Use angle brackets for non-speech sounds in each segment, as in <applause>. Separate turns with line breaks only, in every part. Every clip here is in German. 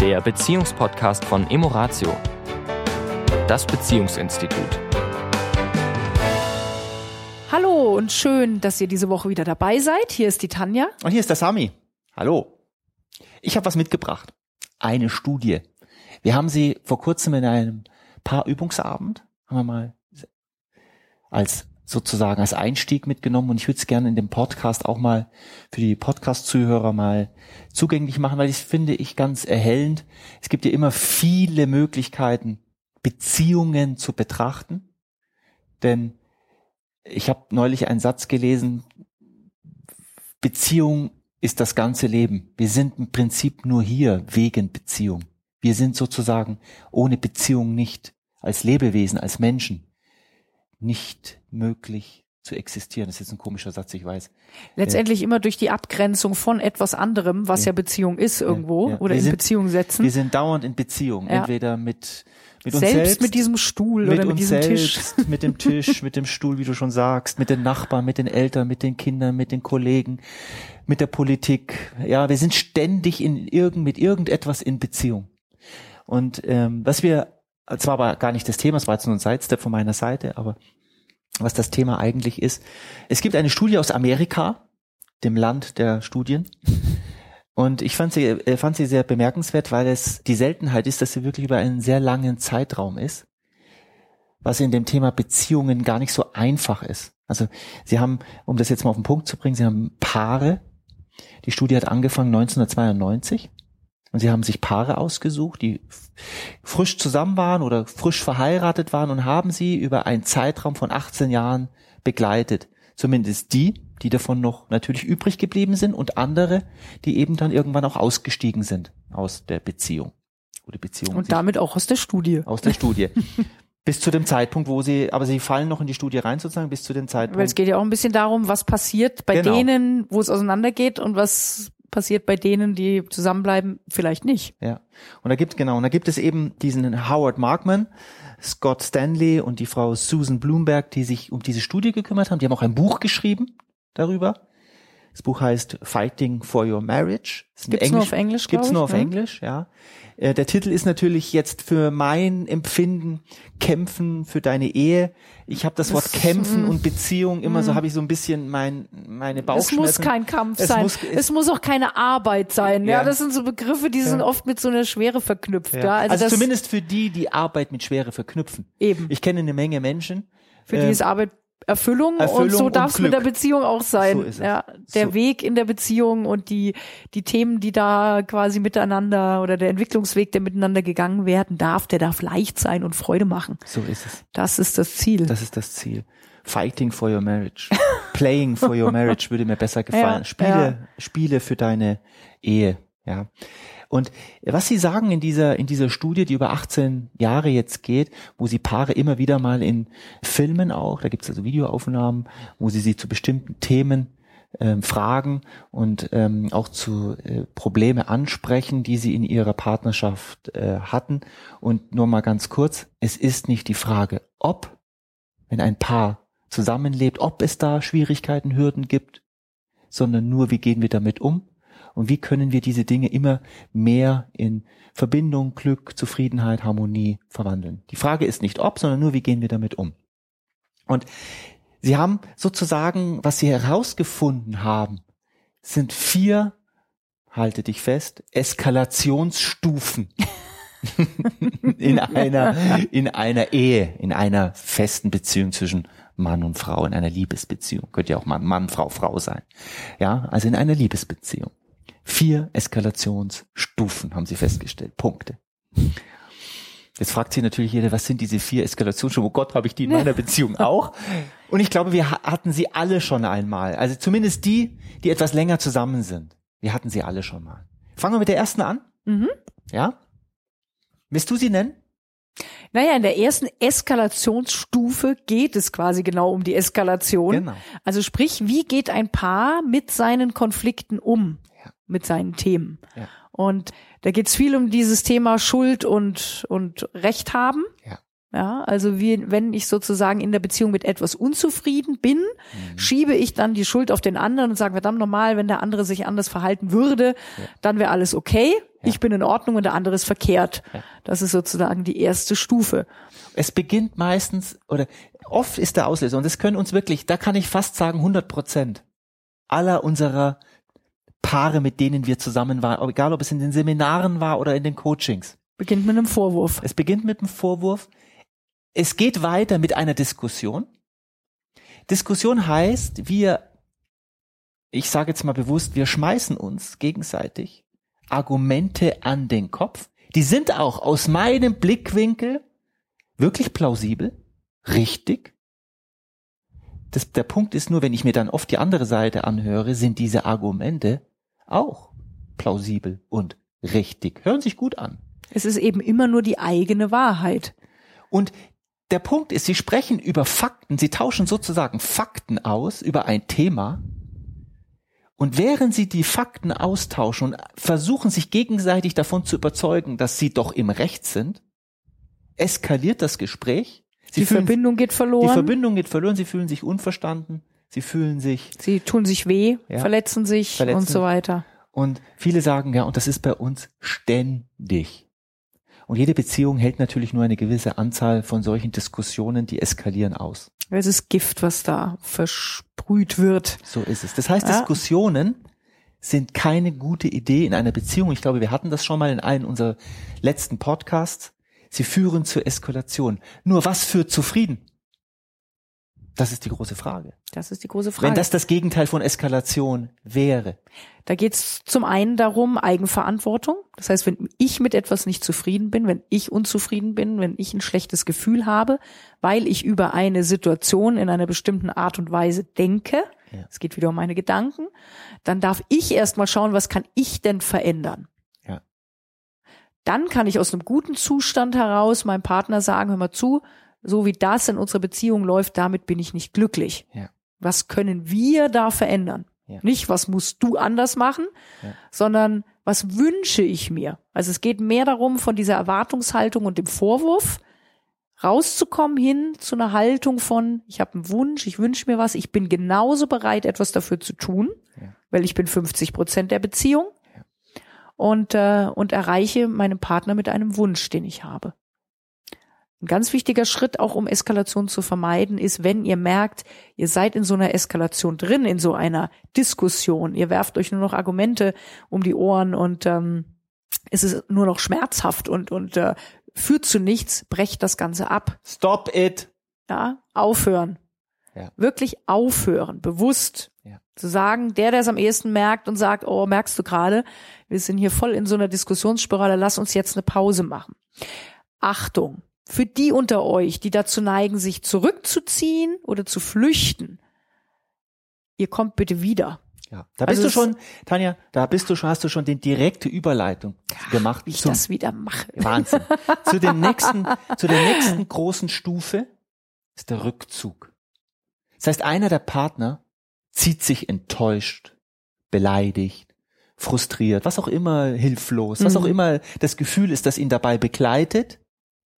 der Beziehungspodcast von Emoratio, das Beziehungsinstitut.
Hallo und schön, dass ihr diese Woche wieder dabei seid. Hier ist die Tanja.
Und hier ist der Sami. Hallo. Ich habe was mitgebracht. Eine Studie. Wir haben sie vor kurzem in einem Paarübungsabend, haben wir mal als sozusagen als Einstieg mitgenommen und ich würde es gerne in dem Podcast auch mal für die Podcast-Zuhörer mal zugänglich machen, weil ich finde ich ganz erhellend. Es gibt ja immer viele Möglichkeiten, Beziehungen zu betrachten, denn ich habe neulich einen Satz gelesen, Beziehung ist das ganze Leben. Wir sind im Prinzip nur hier wegen Beziehung. Wir sind sozusagen ohne Beziehung nicht als Lebewesen, als Menschen nicht möglich zu existieren. Das ist jetzt ein komischer Satz, ich weiß.
Letztendlich äh, immer durch die Abgrenzung von etwas anderem, was ja, ja Beziehung ist irgendwo ja, ja. oder wir in sind, Beziehung setzen.
Wir sind dauernd in Beziehung, entweder mit mit uns
selbst,
selbst
mit diesem Stuhl mit oder mit diesem
selbst,
Tisch.
Mit dem Tisch, mit dem Stuhl, wie du schon sagst, mit den Nachbarn, mit den Eltern, mit den Kindern, mit den Kollegen, mit der Politik. Ja, wir sind ständig in irgend, mit irgendetwas in Beziehung. Und ähm, was wir, zwar war gar nicht das Thema, es war jetzt nur ein Sidestep von meiner Seite, aber was das Thema eigentlich ist. Es gibt eine Studie aus Amerika, dem Land der Studien. Und ich fand sie, äh, fand sie sehr bemerkenswert, weil es die Seltenheit ist, dass sie wirklich über einen sehr langen Zeitraum ist, was in dem Thema Beziehungen gar nicht so einfach ist. Also sie haben, um das jetzt mal auf den Punkt zu bringen, sie haben Paare. Die Studie hat angefangen 1992 und sie haben sich Paare ausgesucht, die frisch zusammen waren oder frisch verheiratet waren und haben sie über einen Zeitraum von 18 Jahren begleitet. Zumindest die, die davon noch natürlich übrig geblieben sind und andere, die eben dann irgendwann auch ausgestiegen sind aus der Beziehung.
Oder Beziehung. Und damit auch aus der Studie.
Aus der Studie. <laughs> bis zu dem Zeitpunkt, wo sie, aber sie fallen noch in die Studie rein sozusagen, bis zu dem Zeitpunkt.
Weil es geht ja auch ein bisschen darum, was passiert bei genau. denen, wo es auseinandergeht und was passiert bei denen, die zusammenbleiben, vielleicht nicht.
Ja. Und da gibt genau, und da gibt es eben diesen Howard Markman, Scott Stanley und die Frau Susan Bloomberg, die sich um diese Studie gekümmert haben. Die haben auch ein Buch geschrieben darüber. Das Buch heißt Fighting for Your Marriage.
Gibt's Englisch, nur auf Englisch?
Gibt's nur auf
ne?
Englisch, ja. Äh, der Titel ist natürlich jetzt für mein Empfinden Kämpfen für deine Ehe. Ich habe das Wort das, Kämpfen und Beziehung immer so, mm. habe ich so ein bisschen mein, meine Bauchschmerzen.
Es muss kein Kampf es sein. Muss, es, es, muss auch keine Arbeit sein. Ja. ja, das sind so Begriffe, die sind oft mit so einer Schwere verknüpft. Ja. ja.
Also, also zumindest für die, die Arbeit mit Schwere verknüpfen.
Eben.
Ich kenne eine Menge Menschen.
Für die ist Arbeit Erfüllung, Erfüllung und so darf es mit der Beziehung auch sein. So ja, der so. Weg in der Beziehung und die die Themen, die da quasi miteinander oder der Entwicklungsweg, der miteinander gegangen werden darf, der darf leicht sein und Freude machen.
So ist es.
Das ist das Ziel.
Das ist das Ziel. Fighting for your marriage. <laughs> Playing for your marriage würde mir besser gefallen. Ja, Spiele, ja. Spiele für deine Ehe. Ja. Und was Sie sagen in dieser, in dieser Studie, die über 18 Jahre jetzt geht, wo Sie Paare immer wieder mal in Filmen auch, da gibt es also Videoaufnahmen, wo Sie sie zu bestimmten Themen ähm, fragen und ähm, auch zu äh, Probleme ansprechen, die sie in ihrer Partnerschaft äh, hatten. Und nur mal ganz kurz, es ist nicht die Frage, ob, wenn ein Paar zusammenlebt, ob es da Schwierigkeiten, Hürden gibt, sondern nur, wie gehen wir damit um und wie können wir diese Dinge immer mehr in Verbindung, Glück, Zufriedenheit, Harmonie verwandeln. Die Frage ist nicht ob, sondern nur, wie gehen wir damit um. Und sie haben sozusagen, was sie herausgefunden haben, sind vier, halte dich fest, Eskalationsstufen. <laughs> in einer, in einer Ehe, in einer festen Beziehung zwischen Mann und Frau, in einer Liebesbeziehung. Könnte ja auch mal Mann, Frau, Frau sein. Ja, also in einer Liebesbeziehung. Vier Eskalationsstufen haben sie festgestellt. Punkte. Jetzt fragt sich natürlich jeder, was sind diese vier Eskalationsstufen? Oh Gott, habe ich die in meiner <laughs> Beziehung auch? Und ich glaube, wir hatten sie alle schon einmal. Also zumindest die, die etwas länger zusammen sind. Wir hatten sie alle schon mal. Fangen wir mit der ersten an. Mhm. Ja? Willst du sie nennen?
Naja, in der ersten Eskalationsstufe geht es quasi genau um die Eskalation. Genau. Also sprich, wie geht ein Paar mit seinen Konflikten um? Mit seinen Themen. Ja. Und da geht's viel um dieses Thema Schuld und, und Recht haben. Ja. Ja, also wie, wenn ich sozusagen in der Beziehung mit etwas unzufrieden bin, mhm. schiebe ich dann die Schuld auf den anderen und sage, verdammt normal, wenn der andere sich anders verhalten würde, ja. dann wäre alles okay. Ja. Ich bin in Ordnung und der andere ist verkehrt. Ja. Das ist sozusagen die erste Stufe.
Es beginnt meistens oder oft ist der Auslöser und das können uns wirklich, da kann ich fast sagen 100 Prozent aller unserer Paare, mit denen wir zusammen waren, egal ob es in den Seminaren war oder in den Coachings.
Beginnt mit einem Vorwurf.
Es beginnt mit einem Vorwurf es geht weiter mit einer Diskussion. Diskussion heißt, wir, ich sage jetzt mal bewusst, wir schmeißen uns gegenseitig Argumente an den Kopf. Die sind auch aus meinem Blickwinkel wirklich plausibel, richtig. Das, der Punkt ist nur, wenn ich mir dann oft die andere Seite anhöre, sind diese Argumente auch plausibel und richtig. Hören sich gut an.
Es ist eben immer nur die eigene Wahrheit.
Und der Punkt ist, sie sprechen über Fakten, sie tauschen sozusagen Fakten aus über ein Thema. Und während sie die Fakten austauschen und versuchen sich gegenseitig davon zu überzeugen, dass sie doch im Recht sind, eskaliert das Gespräch.
Sie die fühlen, Verbindung geht verloren.
Die Verbindung geht verloren, sie fühlen sich unverstanden, sie fühlen sich.
Sie tun sich weh, ja, verletzen sich verletzen. und so weiter.
Und viele sagen, ja, und das ist bei uns ständig. Und jede Beziehung hält natürlich nur eine gewisse Anzahl von solchen Diskussionen, die eskalieren aus.
Es ist Gift, was da versprüht wird.
So ist es. Das heißt, ja. Diskussionen sind keine gute Idee in einer Beziehung. Ich glaube, wir hatten das schon mal in einem unserer letzten Podcasts. Sie führen zur Eskalation. Nur was führt zu Frieden? Das ist die große Frage.
Das ist die große Frage.
Wenn das das Gegenteil von Eskalation wäre.
Da geht es zum einen darum, Eigenverantwortung. Das heißt, wenn ich mit etwas nicht zufrieden bin, wenn ich unzufrieden bin, wenn ich ein schlechtes Gefühl habe, weil ich über eine Situation in einer bestimmten Art und Weise denke, ja. es geht wieder um meine Gedanken, dann darf ich erstmal schauen, was kann ich denn verändern? Ja. Dann kann ich aus einem guten Zustand heraus meinem Partner sagen, hör mal zu, so wie das in unserer Beziehung läuft, damit bin ich nicht glücklich. Ja. Was können wir da verändern? Ja. Nicht, was musst du anders machen, ja. sondern was wünsche ich mir? Also es geht mehr darum, von dieser Erwartungshaltung und dem Vorwurf rauszukommen hin zu einer Haltung von, ich habe einen Wunsch, ich wünsche mir was, ich bin genauso bereit, etwas dafür zu tun, weil ich bin 50 Prozent der Beziehung und, äh, und erreiche meinen Partner mit einem Wunsch, den ich habe. Ein ganz wichtiger Schritt auch, um Eskalation zu vermeiden, ist, wenn ihr merkt, ihr seid in so einer Eskalation drin, in so einer Diskussion, ihr werft euch nur noch Argumente um die Ohren und ähm, es ist nur noch schmerzhaft und, und äh, führt zu nichts, brecht das Ganze ab.
Stop it.
Ja, aufhören. Ja. Wirklich aufhören, bewusst ja. zu sagen, der, der es am ehesten merkt und sagt, oh, merkst du gerade, wir sind hier voll in so einer Diskussionsspirale, lass uns jetzt eine Pause machen. Achtung, für die unter euch, die dazu neigen, sich zurückzuziehen oder zu flüchten, ihr kommt bitte wieder.
Ja, da bist also du schon, Tanja, da bist du schon, hast du schon den direkte Überleitung gemacht.
Wie ich zum, das wieder mache.
Wahnsinn. <laughs> zu dem nächsten, zu der nächsten großen Stufe ist der Rückzug. Das heißt, einer der Partner zieht sich enttäuscht, beleidigt, frustriert, was auch immer hilflos, was auch mhm. immer das Gefühl ist, das ihn dabei begleitet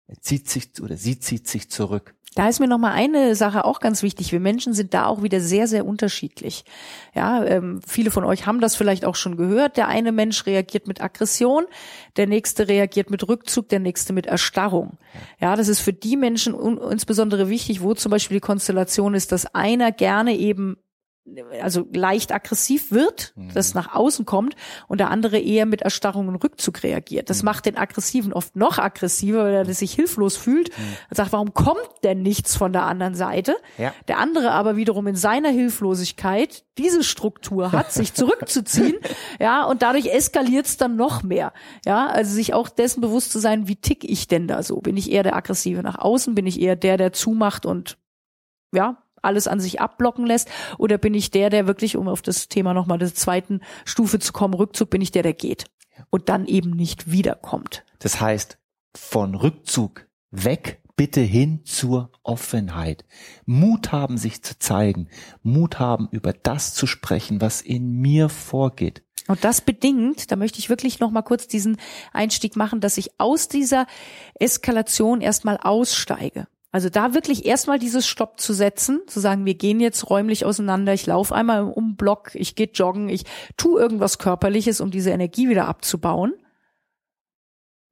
er zieht sich oder sie zieht sich zurück.
Da ist mir noch mal eine Sache auch ganz wichtig. Wir Menschen sind da auch wieder sehr, sehr unterschiedlich. Ja, ähm, viele von euch haben das vielleicht auch schon gehört. Der eine Mensch reagiert mit Aggression, der nächste reagiert mit Rückzug, der nächste mit Erstarrung. Ja, das ist für die Menschen insbesondere wichtig, wo zum Beispiel die Konstellation ist, dass einer gerne eben also leicht aggressiv wird, mhm. das nach außen kommt und der andere eher mit Erstarrung und Rückzug reagiert. Das mhm. macht den Aggressiven oft noch aggressiver, weil er sich hilflos fühlt mhm. und sagt, warum kommt denn nichts von der anderen Seite? Ja. Der andere aber wiederum in seiner Hilflosigkeit diese Struktur hat, sich zurückzuziehen, <laughs> ja, und dadurch eskaliert es dann noch mehr. Ja, also sich auch dessen bewusst zu sein, wie tick ich denn da so? Bin ich eher der Aggressive nach außen? Bin ich eher der, der zumacht und ja, alles an sich abblocken lässt? Oder bin ich der, der wirklich, um auf das Thema nochmal der zweiten Stufe zu kommen, Rückzug, bin ich der, der geht und dann eben nicht wiederkommt?
Das heißt, von Rückzug weg bitte hin zur Offenheit. Mut haben, sich zu zeigen. Mut haben, über das zu sprechen, was in mir vorgeht.
Und das bedingt, da möchte ich wirklich noch mal kurz diesen Einstieg machen, dass ich aus dieser Eskalation erstmal aussteige. Also da wirklich erstmal dieses Stopp zu setzen, zu sagen, wir gehen jetzt räumlich auseinander, ich laufe einmal um Block, ich gehe joggen, ich tu irgendwas körperliches, um diese Energie wieder abzubauen.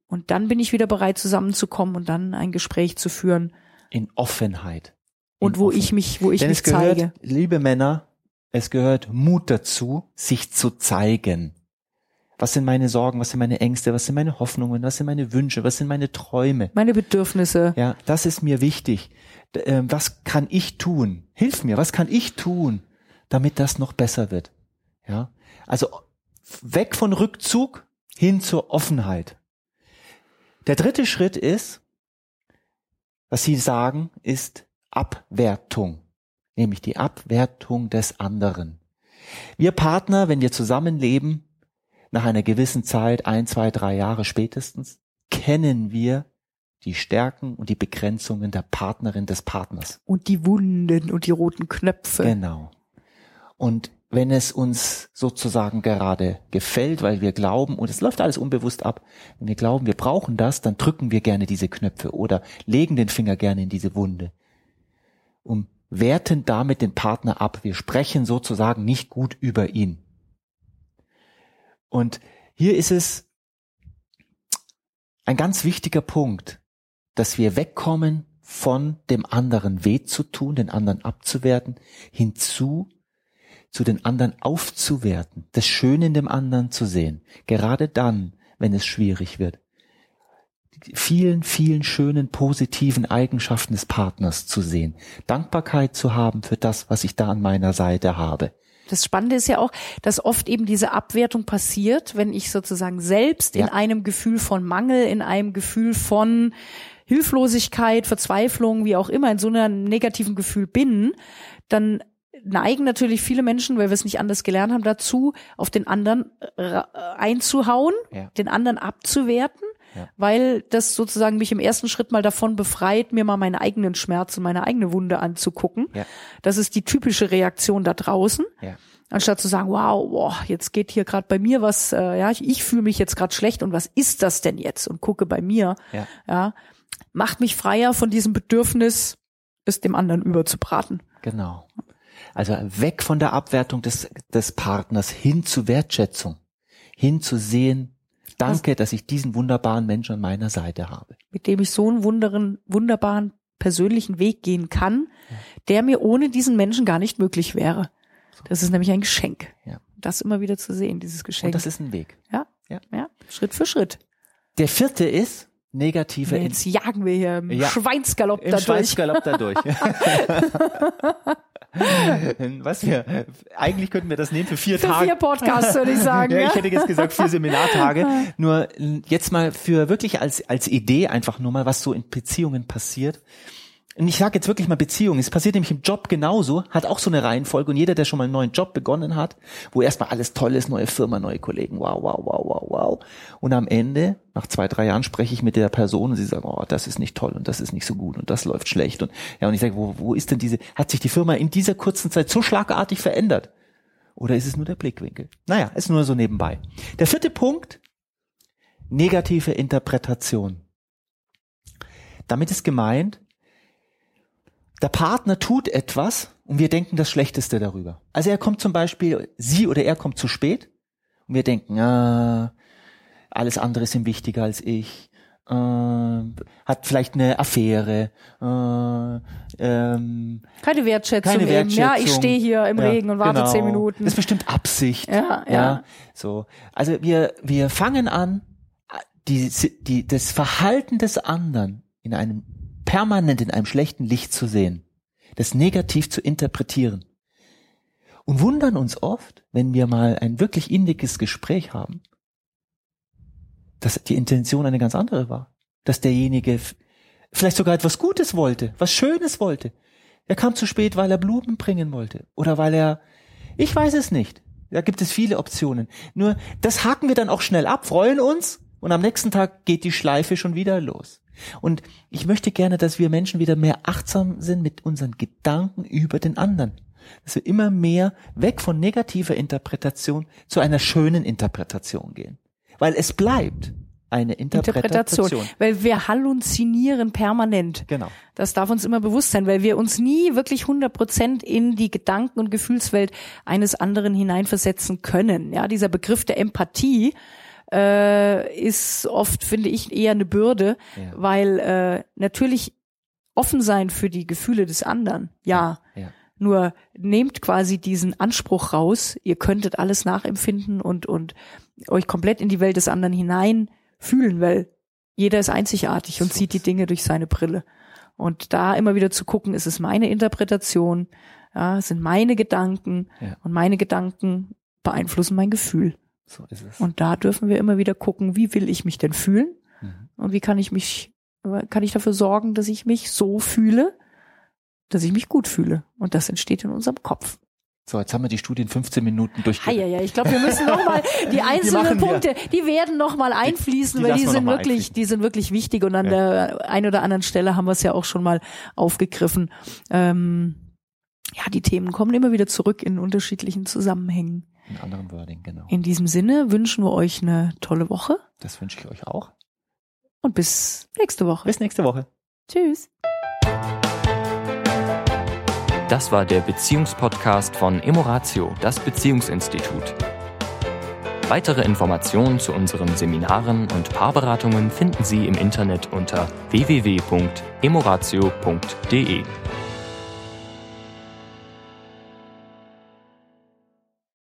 Und dann bin ich wieder bereit, zusammenzukommen und dann ein Gespräch zu führen.
In Offenheit.
In und wo Offen ich mich, wo ich Denn mich es gehört, zeige.
Liebe Männer, es gehört Mut dazu, sich zu zeigen. Was sind meine Sorgen, was sind meine Ängste, was sind meine Hoffnungen, was sind meine Wünsche, was sind meine Träume?
Meine Bedürfnisse.
Ja, das ist mir wichtig. Ähm, was kann ich tun? Hilf mir, was kann ich tun, damit das noch besser wird? Ja, also weg von Rückzug hin zur Offenheit. Der dritte Schritt ist, was Sie sagen, ist Abwertung, nämlich die Abwertung des anderen. Wir Partner, wenn wir zusammenleben, nach einer gewissen Zeit, ein, zwei, drei Jahre spätestens, kennen wir die Stärken und die Begrenzungen der Partnerin des Partners.
Und die Wunden und die roten Knöpfe.
Genau. Und wenn es uns sozusagen gerade gefällt, weil wir glauben, und es läuft alles unbewusst ab, wenn wir glauben, wir brauchen das, dann drücken wir gerne diese Knöpfe oder legen den Finger gerne in diese Wunde, um werten damit den Partner ab. Wir sprechen sozusagen nicht gut über ihn. Und hier ist es ein ganz wichtiger Punkt, dass wir wegkommen von dem anderen weh zu tun, den anderen abzuwerten, hinzu zu den anderen aufzuwerten, das Schöne in dem anderen zu sehen, gerade dann, wenn es schwierig wird. Die vielen, vielen schönen, positiven Eigenschaften des Partners zu sehen, Dankbarkeit zu haben für das, was ich da an meiner Seite habe.
Das Spannende ist ja auch, dass oft eben diese Abwertung passiert, wenn ich sozusagen selbst ja. in einem Gefühl von Mangel, in einem Gefühl von Hilflosigkeit, Verzweiflung, wie auch immer, in so einem negativen Gefühl bin, dann neigen natürlich viele Menschen, weil wir es nicht anders gelernt haben, dazu, auf den anderen äh, einzuhauen, ja. den anderen abzuwerten, ja. weil das sozusagen mich im ersten Schritt mal davon befreit, mir mal meinen eigenen Schmerz und meine eigene Wunde anzugucken. Ja. Das ist die typische Reaktion da draußen. Ja. Anstatt zu sagen, wow, wow jetzt geht hier gerade bei mir was, äh, ja, ich, ich fühle mich jetzt gerade schlecht und was ist das denn jetzt? Und gucke bei mir, ja. ja, macht mich freier von diesem Bedürfnis, es dem anderen überzubraten.
Genau. Also weg von der Abwertung des, des Partners hin zu Wertschätzung, hin zu sehen, danke, dass ich diesen wunderbaren Menschen an meiner Seite habe.
Mit dem ich so einen wunderen, wunderbaren persönlichen Weg gehen kann, ja. der mir ohne diesen Menschen gar nicht möglich wäre. Das ist nämlich ein Geschenk. Ja. Das immer wieder zu sehen, dieses Geschenk. Und
das ist ein Weg.
Ja, ja, ja, Schritt für Schritt.
Der vierte ist negative.
Jetzt jagen wir hier im ja, Schweinsgalopp
da durch. Schweinsgalopp da durch. <laughs> <laughs> <laughs> Was wir, eigentlich könnten wir das nehmen für vier
für
Tage.
Vier Podcasts, würde ich sagen. <laughs>
ja, ich hätte jetzt gesagt vier Seminartage. <laughs> Nur jetzt mal für wirklich als, als Idee einfach nur mal, was so in Beziehungen passiert und ich sage jetzt wirklich mal Beziehung, es passiert nämlich im Job genauso, hat auch so eine Reihenfolge und jeder, der schon mal einen neuen Job begonnen hat, wo erstmal alles toll ist, neue Firma, neue Kollegen, wow, wow, wow, wow, wow. Und am Ende, nach zwei, drei Jahren, spreche ich mit der Person und sie sagen, oh, das ist nicht toll und das ist nicht so gut und das läuft schlecht. Und ja, und ich sage, wo, wo ist denn diese, hat sich die Firma in dieser kurzen Zeit so schlagartig verändert? Oder ist es nur der Blickwinkel? Naja, ist nur so nebenbei. Der vierte Punkt, negative Interpretation. Damit ist gemeint, der Partner tut etwas und wir denken das Schlechteste darüber. Also er kommt zum Beispiel, sie oder er kommt zu spät und wir denken, ah, alles andere ist ihm wichtiger als ich. Äh, hat vielleicht eine Affäre, äh, ähm,
keine Wertschätzung. Keine Wertschätzung. Ja, ich stehe hier im ja, Regen und warte genau. zehn Minuten.
Das ist bestimmt Absicht.
Ja, ja, ja.
So, also wir wir fangen an, die, die das Verhalten des anderen in einem permanent in einem schlechten Licht zu sehen, das negativ zu interpretieren und wundern uns oft, wenn wir mal ein wirklich inniges Gespräch haben, dass die Intention eine ganz andere war, dass derjenige vielleicht sogar etwas Gutes wollte, was Schönes wollte. Er kam zu spät, weil er Blumen bringen wollte oder weil er, ich weiß es nicht. Da gibt es viele Optionen. Nur das haken wir dann auch schnell ab, freuen uns und am nächsten Tag geht die Schleife schon wieder los. Und ich möchte gerne, dass wir Menschen wieder mehr achtsam sind mit unseren Gedanken über den anderen. Dass wir immer mehr weg von negativer Interpretation zu einer schönen Interpretation gehen. Weil es bleibt eine Interpretation. Interpretation.
Weil wir halluzinieren permanent.
Genau.
Das darf uns immer bewusst sein, weil wir uns nie wirklich 100 Prozent in die Gedanken- und Gefühlswelt eines anderen hineinversetzen können. Ja, dieser Begriff der Empathie äh, ist oft, finde ich, eher eine Bürde, ja. weil äh, natürlich offen sein für die Gefühle des anderen, ja. ja. Nur nehmt quasi diesen Anspruch raus, ihr könntet alles nachempfinden und, und euch komplett in die Welt des anderen hinein fühlen, weil jeder ist einzigartig und so. sieht die Dinge durch seine Brille. Und da immer wieder zu gucken, ist es meine Interpretation, ja, sind meine Gedanken ja. und meine Gedanken beeinflussen mein Gefühl. So ist es. Und da dürfen wir immer wieder gucken, wie will ich mich denn fühlen? Mhm. Und wie kann ich mich, kann ich dafür sorgen, dass ich mich so fühle, dass ich mich gut fühle? Und das entsteht in unserem Kopf.
So, jetzt haben wir die Studie in 15 Minuten durch.
Ja, ja, ich glaube, wir müssen nochmal <laughs> die einzelnen die Punkte, die werden nochmal einfließen, die, die weil die sind wirklich, einfließen. die sind wirklich wichtig und an ja. der einen oder anderen Stelle haben wir es ja auch schon mal aufgegriffen. Ähm, ja, die Themen kommen immer wieder zurück in unterschiedlichen Zusammenhängen.
In anderem Wording, genau.
In diesem Sinne wünschen wir euch eine tolle Woche.
Das wünsche ich euch auch.
Und bis nächste Woche.
Bis nächste Woche.
Tschüss.
Das war der Beziehungspodcast von Emoratio, das Beziehungsinstitut. Weitere Informationen zu unseren Seminaren und Paarberatungen finden Sie im Internet unter www.emoratio.de.